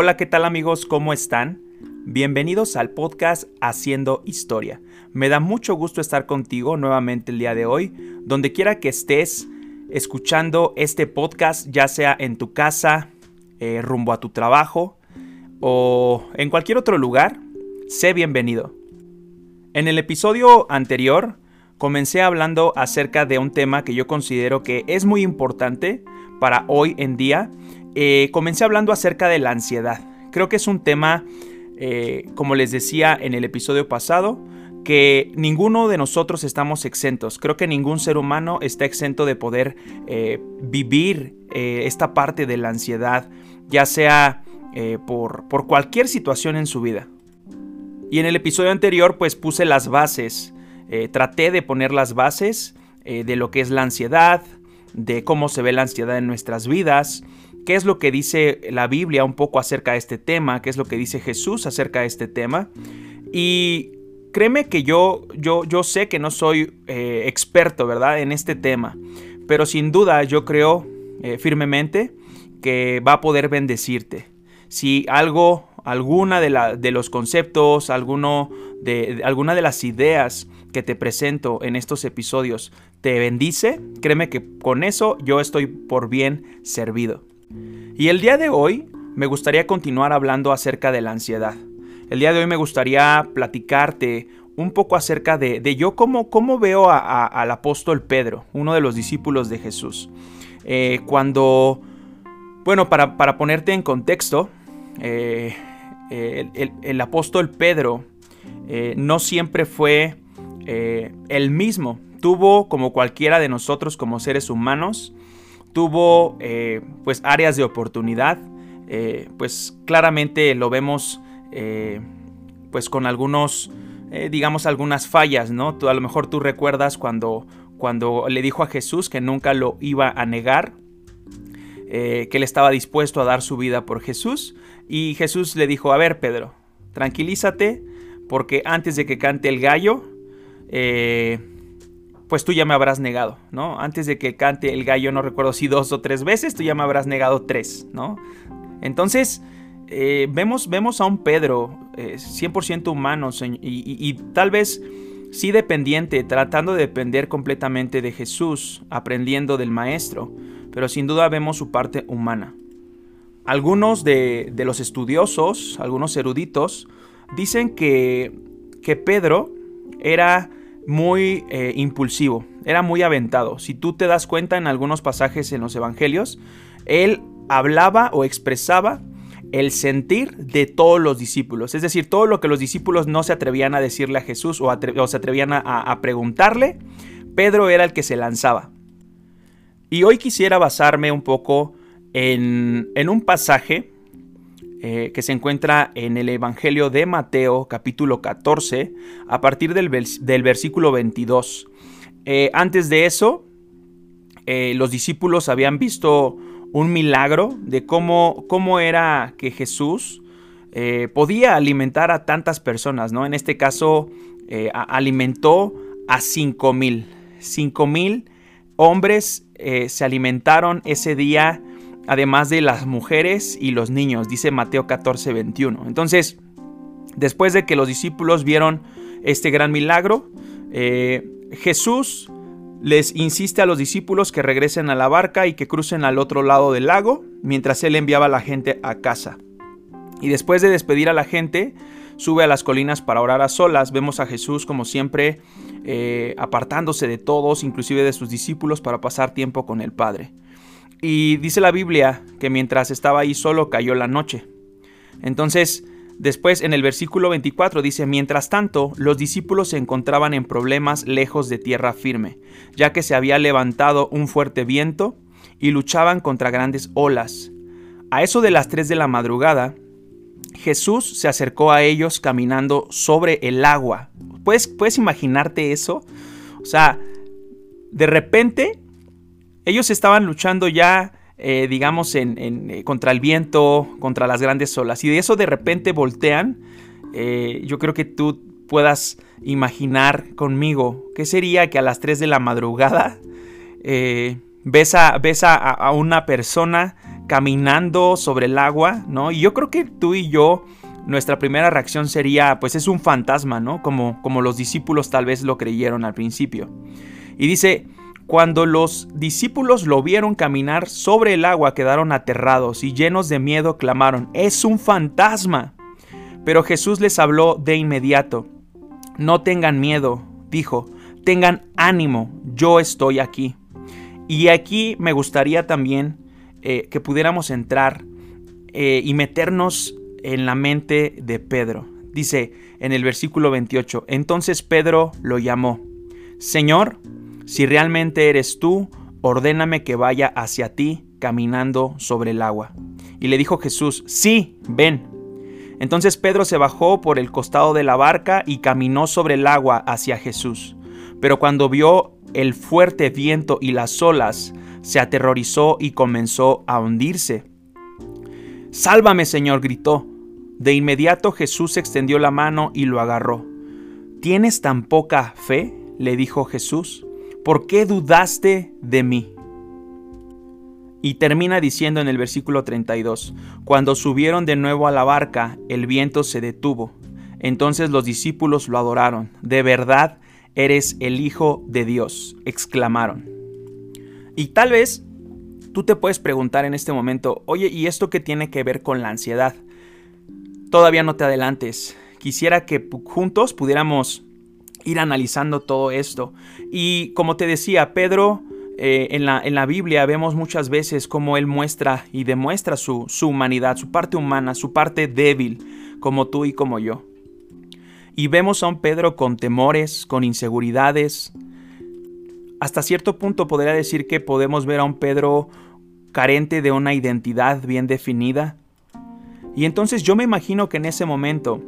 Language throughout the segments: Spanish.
Hola, ¿qué tal amigos? ¿Cómo están? Bienvenidos al podcast Haciendo Historia. Me da mucho gusto estar contigo nuevamente el día de hoy, donde quiera que estés escuchando este podcast, ya sea en tu casa, eh, rumbo a tu trabajo o en cualquier otro lugar, sé bienvenido. En el episodio anterior comencé hablando acerca de un tema que yo considero que es muy importante para hoy en día eh, comencé hablando acerca de la ansiedad. Creo que es un tema, eh, como les decía en el episodio pasado, que ninguno de nosotros estamos exentos. Creo que ningún ser humano está exento de poder eh, vivir esta parte de la ansiedad, ya sea por, por cualquier situación en su vida. Y en el episodio anterior pues puse las bases, traté de poner las bases de lo que es la ansiedad, de cómo se ve la ansiedad en nuestras vidas, qué es lo que dice la Biblia un poco acerca de este tema, qué es lo que dice Jesús acerca de este tema. Y créeme que yo, yo, yo sé que no soy eh, experto, ¿verdad?, en este tema, pero sin duda yo creo eh, firmemente que va a poder bendecirte. Si algo, alguna de, de los conceptos, alguno de, alguna de las ideas que te presento en estos episodios te bendice, créeme que con eso yo estoy por bien servido. Y el día de hoy me gustaría continuar hablando acerca de la ansiedad. El día de hoy me gustaría platicarte un poco acerca de, yo cómo, cómo veo al apóstol Pedro, uno de los discípulos de Jesús. Eh, cuando, bueno, para, ponerte en contexto, eh, el, apóstol Pedro eh, no siempre fue el mismo. Tuvo, como cualquiera de nosotros como seres humanos, tuvo eh, pues áreas de oportunidad, eh, pues claramente lo vemos eh, pues con algunos, digamos algunas fallas, ¿no? Tú, a lo mejor tú recuerdas cuando, cuando le dijo a Jesús que nunca lo iba a negar, que él estaba dispuesto a dar su vida por Jesús, y Jesús le dijo, a ver Pedro, tranquilízate, porque antes de que cante el gallo, pues tú ya me habrás negado, ¿no? Antes de que cante el gallo, no recuerdo si dos o tres veces, tú ya me habrás negado tres, ¿no? Entonces, eh, vemos, vemos a un Pedro 100% eh, humano y, tal vez sí dependiente, tratando de depender completamente de Jesús, aprendiendo del Maestro, pero sin duda vemos su parte humana. Algunos de, los estudiosos, algunos eruditos, dicen que, que Pedro era muy eh, impulsivo, era muy aventado. Si tú te das cuenta en algunos pasajes en los evangelios, él hablaba o expresaba el sentir de todos los discípulos. Es decir, todo lo que los discípulos no se atrevían a decirle a Jesús o, se atrevían a, preguntarle, Pedro era el que se lanzaba. Y hoy quisiera basarme un poco en, en un pasaje eh, que se encuentra en el Evangelio de Mateo capítulo 14 a partir del, versículo 22. Eh, antes de eso, eh, los discípulos habían visto un milagro de cómo, cómo era que Jesús podía alimentar a tantas personas, ¿no? En este caso, alimentó a 5 mil. 5 mil hombres se alimentaron ese día además de las mujeres y los niños, dice Mateo 14, 21. Entonces, después de que los discípulos vieron este gran milagro, eh, Jesús les insiste a los discípulos que regresen a la barca y que crucen al otro lado del lago, mientras él enviaba a la gente a casa. Y después de despedir a la gente, sube a las colinas para orar a solas. Vemos a Jesús como siempre eh, apartándose de todos, inclusive de sus discípulos, para pasar tiempo con el Padre. Y dice la Biblia que mientras estaba ahí solo cayó la noche. Entonces, después en el versículo 24 dice, mientras tanto, los discípulos se encontraban en problemas lejos de tierra firme, ya que se había levantado un fuerte viento y luchaban contra grandes olas. A eso de las 3 de la madrugada, Jesús se acercó a ellos caminando sobre el agua. ¿Puedes, puedes imaginarte eso? O sea, de repente ellos estaban luchando ya, eh, digamos, en, eh, contra el viento, contra las grandes olas. Y de eso de repente voltean. Eh, yo creo que tú puedas imaginar conmigo qué sería que a las 3 de la madrugada ves, a, a, una persona caminando sobre el agua, ¿no? Y yo creo que tú y yo, nuestra primera reacción sería, pues es un fantasma, ¿no? Como, como los discípulos tal vez lo creyeron al principio. Y dice, cuando los discípulos lo vieron caminar sobre el agua, quedaron aterrados y llenos de miedo clamaron, es un fantasma. Pero Jesús les habló de inmediato. No tengan miedo, dijo, tengan ánimo, yo estoy aquí. Y aquí me gustaría también eh, que pudiéramos entrar eh, y meternos en la mente de Pedro. Dice en el versículo 28, entonces Pedro lo llamó, Señor, si realmente eres tú, ordéname que vaya hacia ti caminando sobre el agua. Y le dijo Jesús, sí, ven. Entonces Pedro se bajó por el costado de la barca y caminó sobre el agua hacia Jesús. Pero cuando vio el fuerte viento y las olas, se aterrorizó y comenzó a hundirse. Sálvame, Señor, gritó. De inmediato Jesús extendió la mano y lo agarró. ¿Tienes tan poca fe? le dijo Jesús. ¿Por qué dudaste de mí? Y termina diciendo en el versículo 32, Cuando subieron de nuevo a la barca, el viento se detuvo. Entonces los discípulos lo adoraron. De verdad, eres el Hijo de Dios, exclamaron. Y tal vez tú te puedes preguntar en este momento, oye, ¿y esto qué tiene que ver con la ansiedad? Todavía no te adelantes. Quisiera que juntos pudiéramos ir analizando todo esto. Y como te decía, Pedro, eh, en, la, en, la, Biblia vemos muchas veces cómo él muestra y demuestra su, su humanidad, su parte humana, su parte débil, como tú y como yo. Y vemos a un Pedro con temores, con inseguridades, hasta cierto punto podría decir que podemos ver a un Pedro carente de una identidad bien definida. Y entonces yo me imagino que en ese momento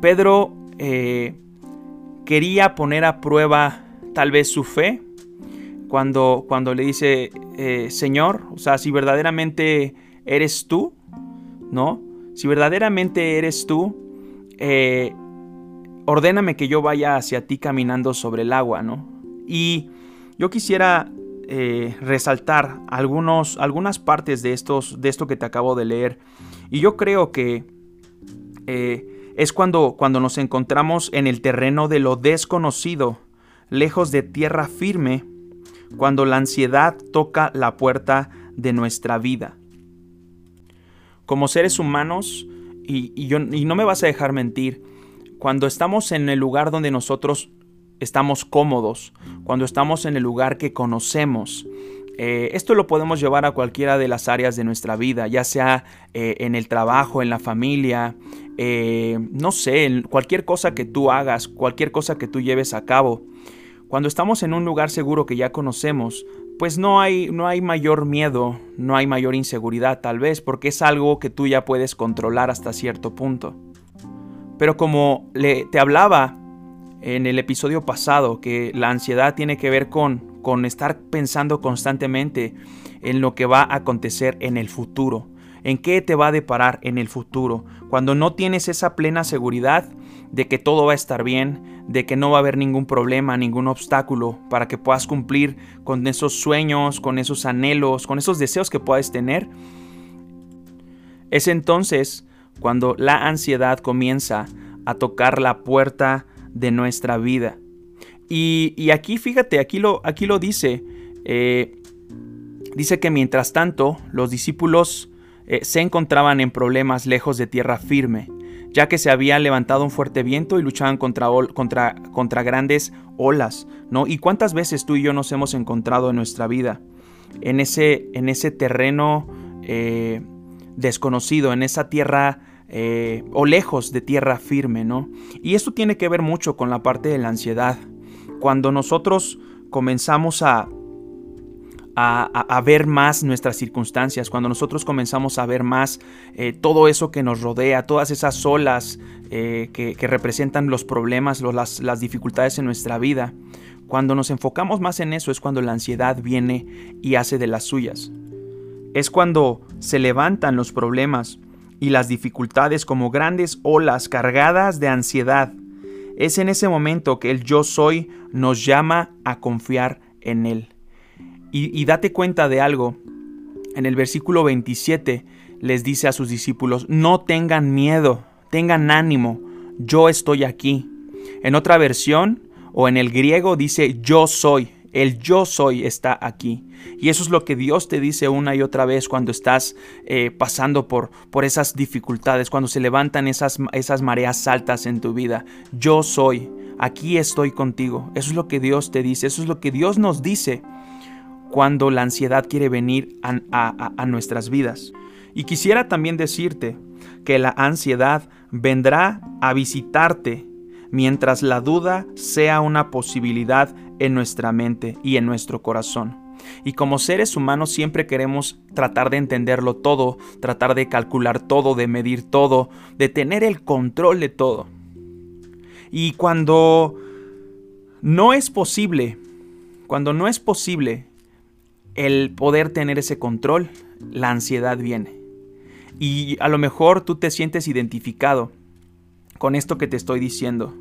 Pedro eh, quería poner a prueba tal vez su fe cuando, cuando le dice, eh, Señor, o sea, si verdaderamente eres tú, ¿no? Si verdaderamente eres tú, eh, ordéname que yo vaya hacia ti caminando sobre el agua, ¿no? Y yo quisiera eh, resaltar algunos, algunas partes de, estos, de esto que te acabo de leer. Y yo creo que eh, es cuando, cuando nos encontramos en el terreno de lo desconocido, lejos de tierra firme, cuando la ansiedad toca la puerta de nuestra vida. Como seres humanos, y, yo, y no me vas a dejar mentir, cuando estamos en el lugar donde nosotros estamos cómodos, cuando estamos en el lugar que conocemos. Eh, esto lo podemos llevar a cualquiera de las áreas de nuestra vida, ya sea eh, en el trabajo, en la familia, eh, no sé, cualquier cosa que tú hagas, cualquier cosa que tú lleves a cabo. Cuando estamos en un lugar seguro que ya conocemos, pues no hay, no hay mayor miedo, no hay mayor inseguridad tal vez, porque es algo que tú ya puedes controlar hasta cierto punto. Pero como le, te hablaba en el episodio pasado que la ansiedad tiene que ver con, con estar pensando constantemente en lo que va a acontecer en el futuro, en qué te va a deparar en el futuro, cuando no tienes esa plena seguridad de que todo va a estar bien, de que no va a haber ningún problema, ningún obstáculo para que puedas cumplir con esos sueños, con esos anhelos, con esos deseos que puedas tener, es entonces cuando la ansiedad comienza a tocar la puerta de nuestra vida. Y, aquí, fíjate, aquí lo, aquí lo dice. Eh, dice que mientras tanto los discípulos eh, se encontraban en problemas lejos de tierra firme, ya que se había levantado un fuerte viento y luchaban contra, contra, contra grandes olas, ¿no? ¿Y cuántas veces tú y yo nos hemos encontrado en nuestra vida en ese, en ese terreno eh, desconocido, en esa tierra o lejos de tierra firme, ¿no? Y esto tiene que ver mucho con la parte de la ansiedad. Cuando nosotros comenzamos a, a, ver más nuestras circunstancias, cuando nosotros comenzamos a ver más eh, todo eso que nos rodea, todas esas olas eh, que, representan los problemas, las, las dificultades en nuestra vida, cuando nos enfocamos más en eso es cuando la ansiedad viene y hace de las suyas. Es cuando se levantan los problemas, y las dificultades como grandes olas cargadas de ansiedad. Es en ese momento que el yo soy nos llama a confiar en Él. Y, date cuenta de algo. en el versículo 27 les dice a sus discípulos, no tengan miedo, tengan ánimo, yo estoy aquí. En otra versión o en el griego dice yo soy, el yo soy está aquí. Y eso es lo que Dios te dice una y otra vez cuando estás eh, pasando por, por esas dificultades, cuando se levantan esas, esas mareas altas en tu vida. Yo soy, aquí estoy contigo. Eso es lo que Dios te dice, eso es lo que Dios nos dice cuando la ansiedad quiere venir a nuestras vidas. Y quisiera también decirte que la ansiedad vendrá a visitarte mientras la duda sea una posibilidad en nuestra mente y en nuestro corazón. Y como seres humanos siempre queremos tratar de entenderlo todo, tratar de calcular todo, de medir todo, de tener el control de todo. Y cuando no es posible, cuando no es posible el poder tener ese control, la ansiedad viene. Y a lo mejor tú te sientes identificado con esto que te estoy diciendo.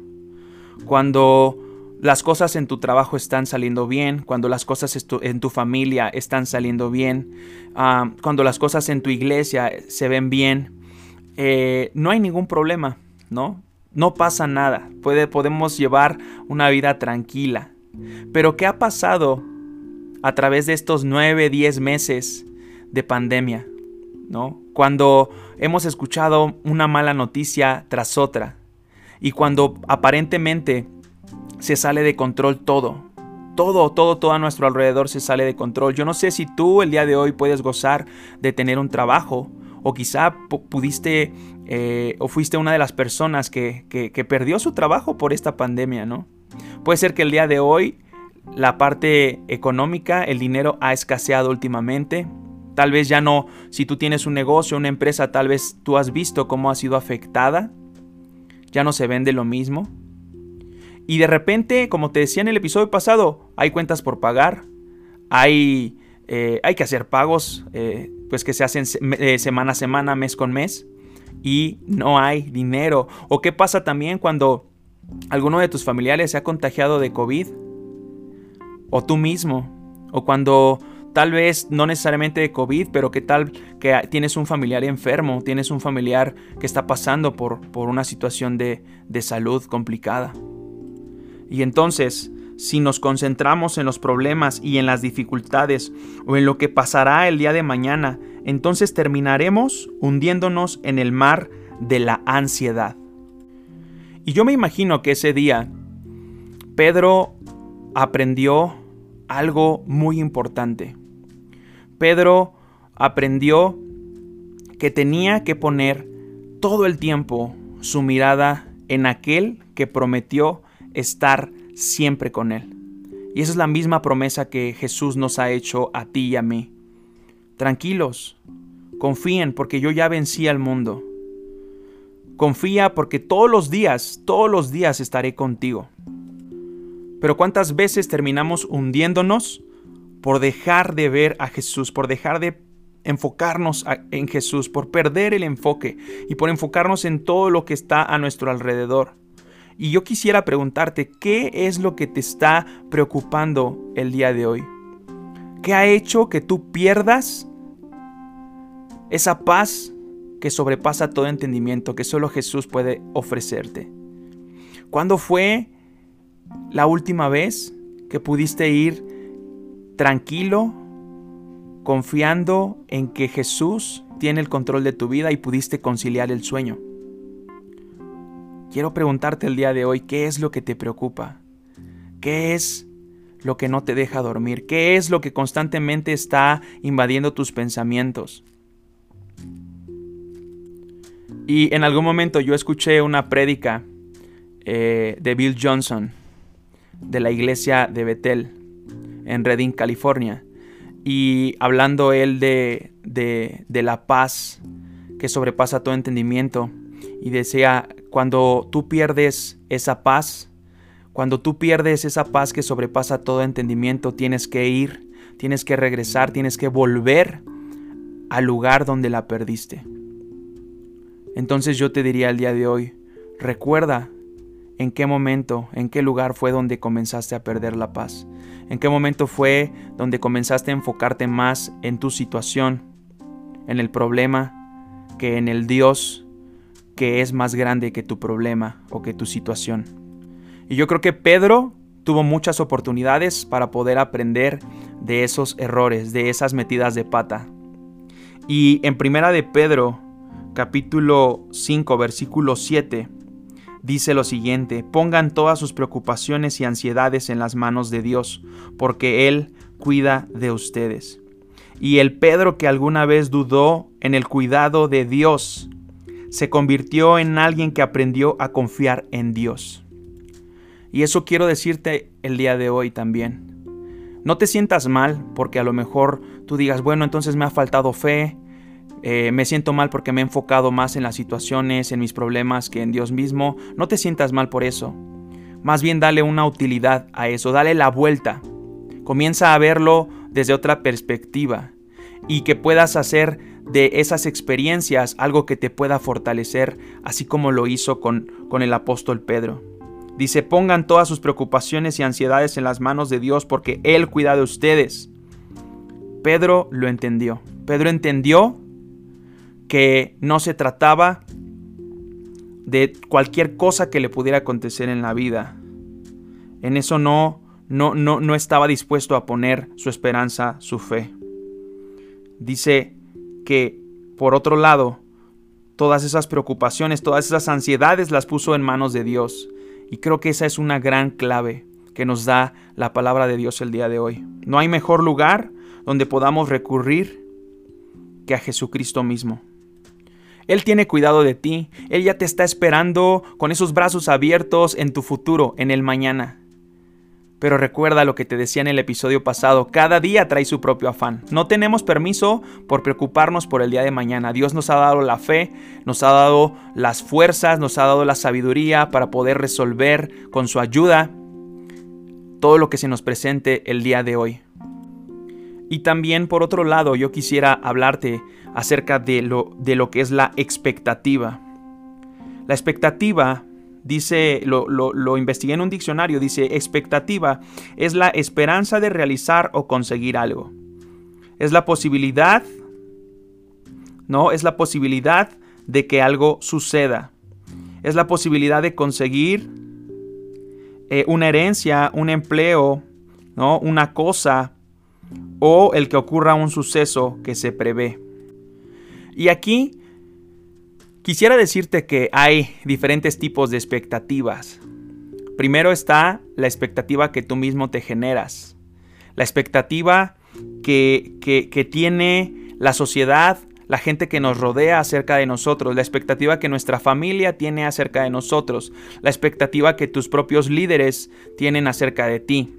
Cuando las cosas en tu trabajo están saliendo bien, cuando las cosas en tu familia están saliendo bien, ah, cuando las cosas en tu iglesia se ven bien, eh, no hay ningún problema, ¿no? No pasa nada, Puede, podemos llevar una vida tranquila. Pero ¿qué ha pasado a través de estos 9, 10 meses de pandemia? ¿No? Cuando hemos escuchado una mala noticia tras otra y cuando aparentemente se sale de control todo. Todo, todo, todo a nuestro alrededor se sale de control. Yo no sé si tú el día de hoy puedes gozar de tener un trabajo o quizá pudiste eh, o fuiste una de las personas que, que perdió su trabajo por esta pandemia, ¿no? Puede ser que el día de hoy la parte económica, el dinero ha escaseado últimamente, Tal vez ya no, si tú tienes un negocio, una empresa, tal vez tú has visto cómo ha sido afectada. Ya no se vende lo mismo. Y de repente, como te decía en el episodio pasado, hay cuentas por pagar. Hay, eh, hay que hacer pagos eh, pues que se hacen eh, semana a semana, mes con mes. Y no hay dinero. O qué pasa también cuando alguno de tus familiares se ha contagiado de COVID. O tú mismo. O cuando tal vez no necesariamente de COVID, pero que tal que tienes un familiar enfermo, tienes un familiar que está pasando por, por una situación de, de salud complicada. Y entonces, si nos concentramos en los problemas y en las dificultades o en lo que pasará el día de mañana, entonces terminaremos hundiéndonos en el mar de la ansiedad. Y yo me imagino que ese día Pedro aprendió algo muy importante. Pedro aprendió que tenía que poner todo el tiempo su mirada en aquel que prometió estar siempre con él. Y esa es la misma promesa que Jesús nos ha hecho a ti y a mí. Tranquilos, confíen porque yo ya vencí al mundo. Confía porque todos los días, todos los días estaré contigo. Pero ¿cuántas veces terminamos hundiéndonos por dejar de ver a Jesús, por dejar de enfocarnos en Jesús, por perder el enfoque y por enfocarnos en todo lo que está a nuestro alrededor. Y yo quisiera preguntarte, ¿qué es lo que te está preocupando el día de hoy? ¿Qué ha hecho que tú pierdas esa paz que sobrepasa todo entendimiento que solo Jesús puede ofrecerte? ¿Cuándo fue la última vez que pudiste ir tranquilo, confiando en que Jesús tiene el control de tu vida y pudiste conciliar el sueño. Quiero preguntarte el día de hoy, ¿qué es lo que te preocupa? ¿Qué es lo que no te deja dormir? ¿Qué es lo que constantemente está invadiendo tus pensamientos? Y en algún momento yo escuché una prédica eh, de Bill Johnson de la iglesia de Betel en Redding, California. Y hablando él de, de, la paz que sobrepasa todo entendimiento. Y decía, cuando tú pierdes esa paz, cuando tú pierdes esa paz que sobrepasa todo entendimiento, tienes que ir, tienes que regresar, tienes que volver al lugar donde la perdiste. Entonces yo te diría el día de hoy, recuerda ¿En qué momento, en qué lugar fue donde comenzaste a perder la paz? ¿En qué momento fue donde comenzaste a enfocarte más en tu situación, en el problema, que en el Dios que es más grande que tu problema o que tu situación? Y yo creo que Pedro tuvo muchas oportunidades para poder aprender de esos errores, de esas metidas de pata. Y en Primera de Pedro, capítulo 5, versículo 7, dice lo siguiente, pongan todas sus preocupaciones y ansiedades en las manos de Dios, porque Él cuida de ustedes. Y el Pedro que alguna vez dudó en el cuidado de Dios, se convirtió en alguien que aprendió a confiar en Dios. Y eso quiero decirte el día de hoy también. No te sientas mal porque a lo mejor tú digas, bueno, entonces me ha faltado fe, eh, me siento mal porque me he enfocado más en las situaciones, en mis problemas que en Dios mismo. No te sientas mal por eso. Más bien dale una utilidad a eso, dale la vuelta. Comienza a verlo desde otra perspectiva y que puedas hacer de esas experiencias algo que te pueda fortalecer, así como lo hizo con, con el apóstol Pedro. Dice, pongan todas sus preocupaciones y ansiedades en las manos de Dios porque Él cuida de ustedes. Pedro lo entendió. Pedro entendió que no se trataba de cualquier cosa que le pudiera acontecer en la vida. En eso no, no, no, no estaba dispuesto a poner su esperanza, su fe. Dice que, por otro lado, todas esas preocupaciones, todas esas ansiedades las puso en manos de Dios. Y creo que esa es una gran clave que nos da la palabra de Dios el día de hoy. No hay mejor lugar donde podamos recurrir que a Jesucristo mismo. Él tiene cuidado de ti, Él ya te está esperando con esos brazos abiertos en tu futuro, en el mañana. Pero recuerda lo que te decía en el episodio pasado, cada día trae su propio afán. No tenemos permiso por preocuparnos por el día de mañana. Dios nos ha dado la fe, nos ha dado las fuerzas, nos ha dado la sabiduría para poder resolver con su ayuda todo lo que se nos presente el día de hoy. Y también por otro lado yo quisiera hablarte acerca de lo, de lo que es la expectativa. La expectativa, dice, lo, lo, investigué en un diccionario, dice, expectativa es la esperanza de realizar o conseguir algo. Es la posibilidad, ¿no? Es la posibilidad de que algo suceda. Es la posibilidad de conseguir eh, una herencia, un empleo, ¿no? Una cosa o el que ocurra un suceso que se prevé. Y aquí quisiera decirte que hay diferentes tipos de expectativas. Primero está la expectativa que tú mismo te generas. La expectativa que, tiene la sociedad, la gente que nos rodea acerca de nosotros, la expectativa que nuestra familia tiene acerca de nosotros, la expectativa que tus propios líderes tienen acerca de ti.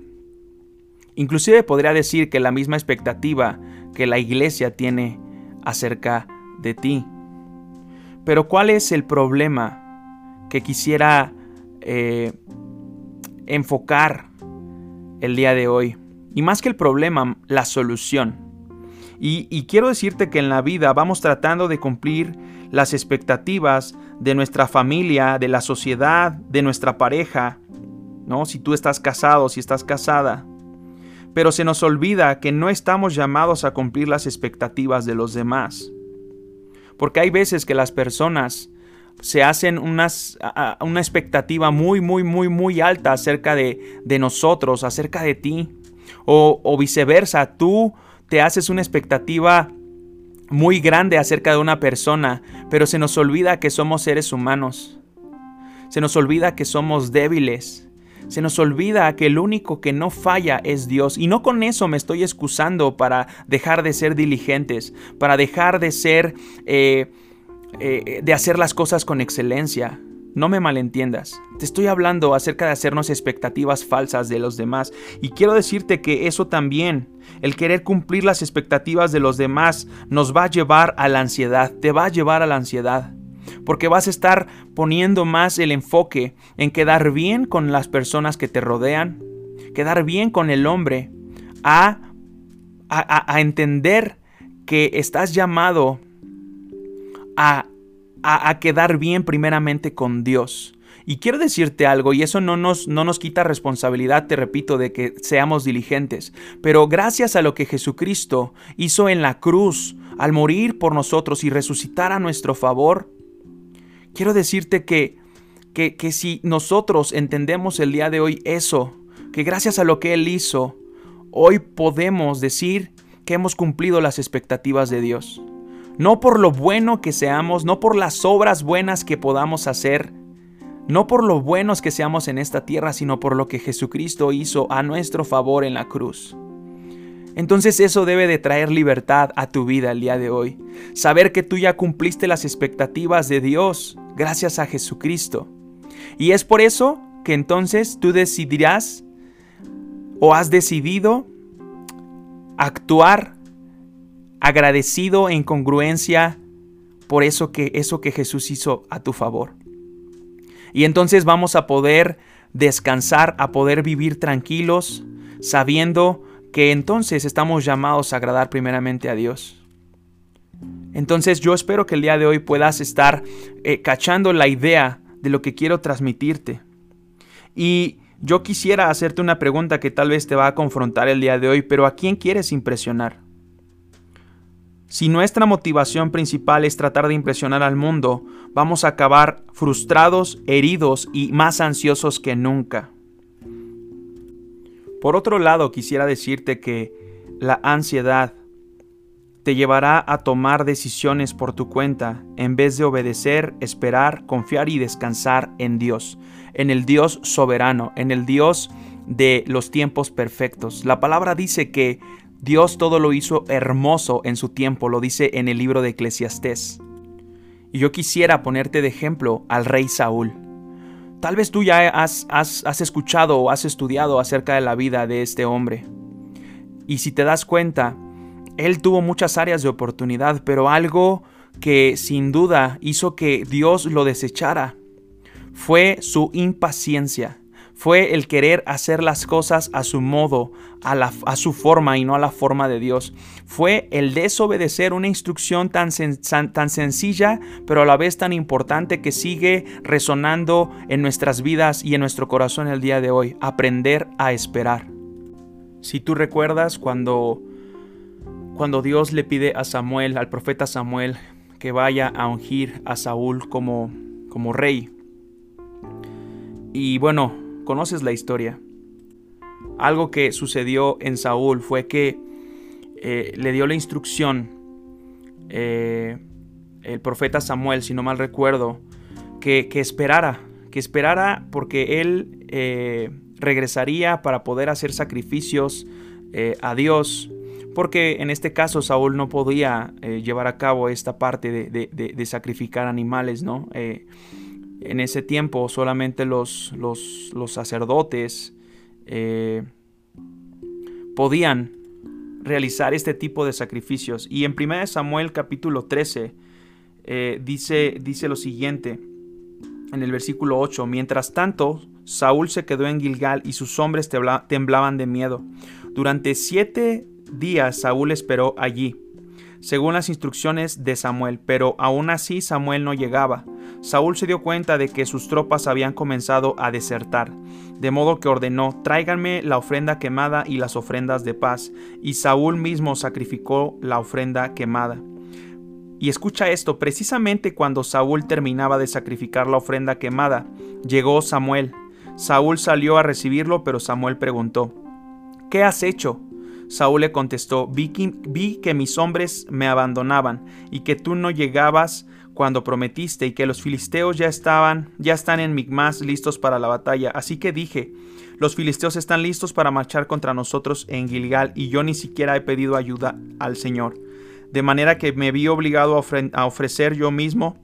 Inclusive podría decir que la misma expectativa que la iglesia tiene acerca de ti. Pero ¿cuál es el problema que quisiera eh, enfocar el día de hoy? Y más que el problema, la solución. Y, y, quiero decirte que en la vida vamos tratando de cumplir las expectativas de nuestra familia, de la sociedad, de nuestra pareja, ¿no? Si tú estás casado, si estás casada. Pero se nos olvida que no estamos llamados a cumplir las expectativas de los demás. Porque hay veces que las personas se hacen una expectativa muy, muy, muy, muy alta acerca de, de nosotros, acerca de ti. O, o viceversa, tú te haces una expectativa muy grande acerca de una persona, pero se nos olvida que somos seres humanos. Se nos olvida que somos débiles. Se nos olvida que el único que no falla es Dios. Y no con eso me estoy excusando para dejar de ser diligentes, para dejar de ser, eh, eh, de hacer las cosas con excelencia. No me malentiendas. Te estoy hablando acerca de hacernos expectativas falsas de los demás. Y quiero decirte que eso también, el querer cumplir las expectativas de los demás, nos va a llevar a la ansiedad. Te va a llevar a la ansiedad porque vas a estar poniendo más el enfoque en quedar bien con las personas que te rodean, quedar bien con el hombre, a, a, entender que estás llamado a, a quedar bien primeramente con Dios. Y quiero decirte algo, y eso no nos, no nos quita responsabilidad, te repito, de que seamos diligentes, pero gracias a lo que Jesucristo hizo en la cruz, al morir por nosotros y resucitar a nuestro favor, quiero decirte que, que, que si nosotros entendemos el día de hoy eso, que gracias a lo que Él hizo, hoy podemos decir que hemos cumplido las expectativas de Dios. No por lo bueno que seamos, no por las obras buenas que podamos hacer, no por lo buenos que seamos en esta tierra, sino por lo que Jesucristo hizo a nuestro favor en la cruz. Entonces eso debe de traer libertad a tu vida el día de hoy. Saber que tú ya cumpliste las expectativas de Dios gracias a Jesucristo. Y es por eso que entonces tú decidirás o has decidido actuar agradecido en congruencia por eso que eso que Jesús hizo a tu favor. Y entonces vamos a poder descansar, a poder vivir tranquilos, sabiendo que entonces estamos llamados a agradar primeramente a Dios. Entonces yo espero que el día de hoy puedas estar eh, cachando la idea de lo que quiero transmitirte. Y yo quisiera hacerte una pregunta que tal vez te va a confrontar el día de hoy, pero ¿a quién quieres impresionar? Si nuestra motivación principal es tratar de impresionar al mundo, vamos a acabar frustrados, heridos y más ansiosos que nunca. Por otro lado, quisiera decirte que la ansiedad te llevará a tomar decisiones por tu cuenta en vez de obedecer, esperar, confiar y descansar en Dios, en el Dios soberano, en el Dios de los tiempos perfectos. La palabra dice que Dios todo lo hizo hermoso en su tiempo, lo dice en el libro de Eclesiastés. Y yo quisiera ponerte de ejemplo al rey Saúl. Tal vez tú ya has, has, escuchado o has estudiado acerca de la vida de este hombre. Y si te das cuenta, él tuvo muchas áreas de oportunidad, pero algo que sin duda hizo que Dios lo desechara fue su impaciencia fue el querer hacer las cosas a su modo, a, su forma y no a la forma de Dios. Fue el desobedecer una instrucción tan sencilla, pero a la vez tan importante que sigue resonando en nuestras vidas y en nuestro corazón el día de hoy. Aprender a esperar. Si tú recuerdas cuando, cuando Dios le pide a Samuel, al profeta Samuel, que vaya a ungir a Saúl como, como rey. Y bueno, Conoces la historia. Algo que sucedió en Saúl fue que eh, le dio la instrucción eh, el profeta Samuel, si no mal recuerdo, que, esperara, que esperara porque él eh, regresaría para poder hacer sacrificios a Dios, porque en este caso Saúl no podía llevar a cabo esta parte de, sacrificar animales, ¿no? En ese tiempo solamente los, sacerdotes eh, podían realizar este tipo de sacrificios. Y en 1 Samuel capítulo 13 eh, dice, dice lo siguiente, en el versículo 8, mientras tanto, Saúl se quedó en Gilgal y sus hombres temblaban de miedo. Durante siete días Saúl esperó allí según las instrucciones de Samuel, pero aún así Samuel no llegaba. Saúl se dio cuenta de que sus tropas habían comenzado a desertar, de modo que ordenó, tráiganme la ofrenda quemada y las ofrendas de paz, y Saúl mismo sacrificó la ofrenda quemada. Y escucha esto, precisamente cuando Saúl terminaba de sacrificar la ofrenda quemada, llegó Samuel. Saúl salió a recibirlo, pero Samuel preguntó, ¿Qué has hecho? Saúl le contestó, vi que, mis hombres me abandonaban y que tú no llegabas cuando prometiste y que los filisteos ya estaban, ya están en Migmas listos para la batalla. Así que dije, los filisteos están listos para marchar contra nosotros en Gilgal y yo ni siquiera he pedido ayuda al Señor. De manera que me vi obligado a ofrecer yo mismo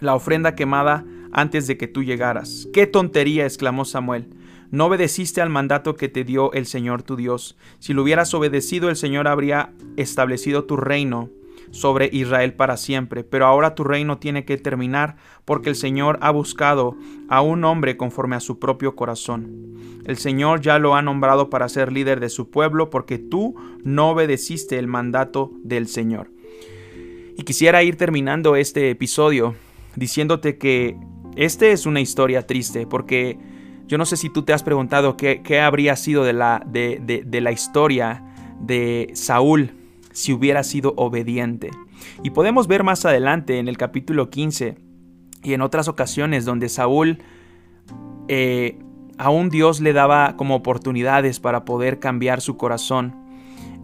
la ofrenda quemada antes de que tú llegaras. ¡Qué tontería! exclamó Samuel. No obedeciste al mandato que te dio el Señor tu Dios. Si lo hubieras obedecido, el Señor habría establecido tu reino sobre Israel para siempre. Pero ahora tu reino tiene que terminar porque el Señor ha buscado a un hombre conforme a su propio corazón. El Señor ya lo ha nombrado para ser líder de su pueblo porque tú no obedeciste el mandato del Señor. Y quisiera ir terminando este episodio diciéndote que Este es una historia triste porque yo no sé si tú te has preguntado qué, habría sido de la, de, de la historia de Saúl si hubiera sido obediente. Y podemos ver más adelante en el capítulo 15 y en otras ocasiones donde Saúl eh, aún Dios le daba como oportunidades para poder cambiar su corazón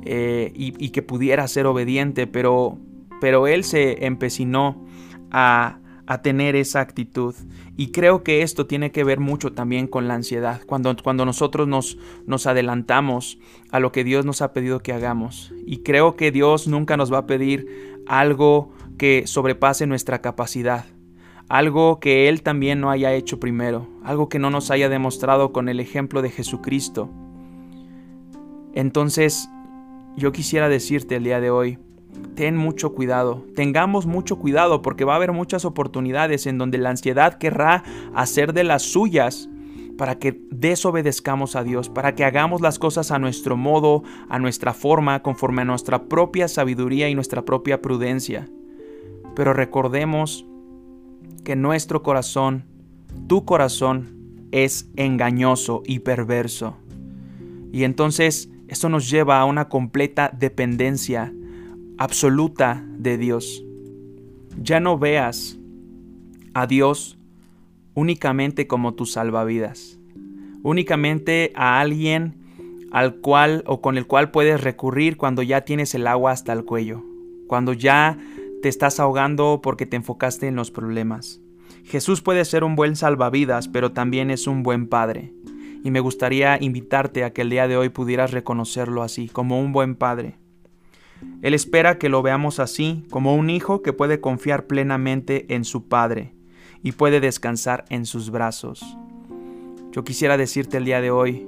eh, y, que pudiera ser obediente, pero, pero él se empecinó a, a, tener esa actitud. Y creo que esto tiene que ver mucho también con la ansiedad, cuando, cuando nosotros nos, nos adelantamos a lo que Dios nos ha pedido que hagamos. Y creo que Dios nunca nos va a pedir algo que sobrepase nuestra capacidad algo que Él también no haya hecho primero, algo que no nos haya demostrado con el ejemplo de Jesucristo. Entonces, yo quisiera decirte el día de hoy, ten mucho cuidado, tengamos mucho cuidado porque va a haber muchas oportunidades en donde la ansiedad querrá hacer de las suyas para que desobedezcamos a Dios, para que hagamos las cosas a nuestro modo, a nuestra forma, conforme a nuestra propia sabiduría y nuestra propia prudencia. Pero recordemos que nuestro corazón, tu corazón, es engañoso y perverso. Y entonces esto nos lleva a una completa dependencia absoluta de Dios. Ya no veas a Dios únicamente como tu salvavidas, únicamente a alguien al cual o con el cual puedes recurrir cuando ya tienes el agua hasta el cuello, cuando ya te estás ahogando porque te enfocaste en los problemas. Jesús puede ser un buen salvavidas, pero también es un buen padre. Y me gustaría invitarte a que el día de hoy pudieras reconocerlo así, como un buen padre. Él espera que lo veamos así, como un hijo que puede confiar plenamente en su padre y puede descansar en sus brazos. Yo quisiera decirte el día de hoy,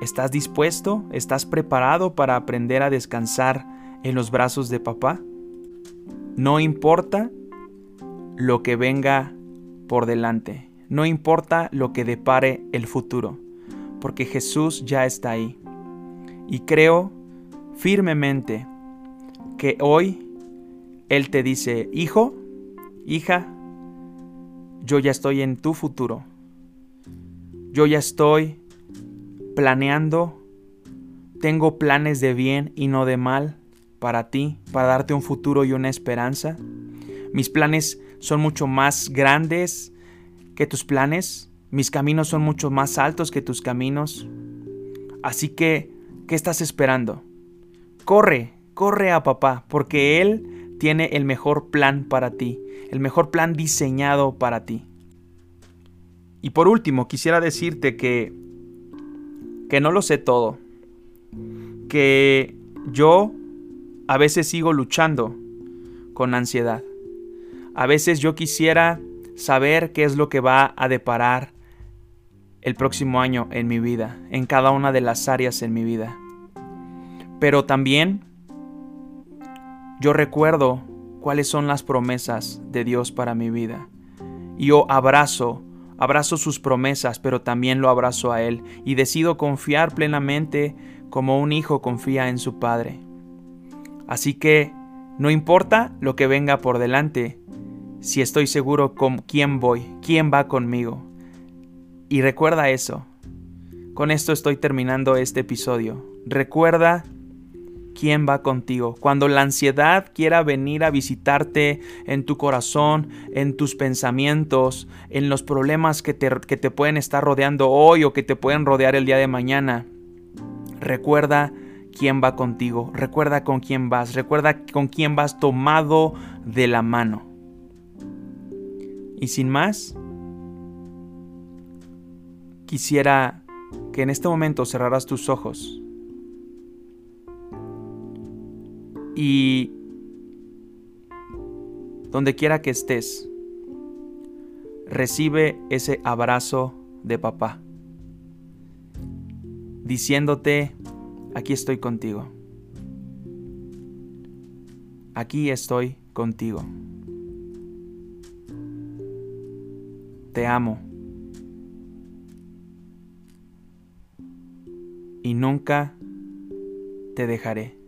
¿estás dispuesto? ¿Estás preparado para aprender a descansar en los brazos de papá? No importa lo que venga por delante, no importa lo que depare el futuro, porque Jesús ya está ahí. Y creo firmemente que hoy Él te dice, hijo, hija, yo ya estoy en tu futuro. Yo ya estoy planeando, tengo planes de bien y no de mal para ti, para darte un futuro y una esperanza. Mis planes son mucho más grandes que tus planes. Mis caminos son mucho más altos que tus caminos. Así que, ¿qué estás esperando? Corre, corre a papá, porque Él tiene el mejor plan para ti, el mejor plan diseñado para ti. Y por último, quisiera decirte que que no lo sé todo, que yo a veces sigo luchando con ansiedad. A veces yo quisiera saber qué es lo que va a deparar el próximo año en mi vida, en cada una de las áreas en mi vida. Pero también yo recuerdo cuáles son las promesas de Dios para mi vida. Y yo abrazo, abrazo sus promesas, pero también lo abrazo a Él y decido confiar plenamente como un hijo confía en su Padre. Así que no importa lo que venga por delante, si estoy seguro con quién voy, quién va conmigo. Y recuerda eso. Con esto estoy terminando este episodio. Recuerda quién va contigo. Cuando la ansiedad quiera venir a visitarte en tu corazón, en tus pensamientos, en los problemas que te, que te pueden estar rodeando hoy o que te pueden rodear el día de mañana, recuerda quién va contigo, recuerda con quién vas, recuerda con quién vas tomado de la mano. Y sin más, quisiera que en este momento cerraras tus ojos y donde quiera que estés, recibe ese abrazo de papá, diciéndote, aquí estoy contigo. Aquí estoy contigo. Te amo. Y nunca te dejaré.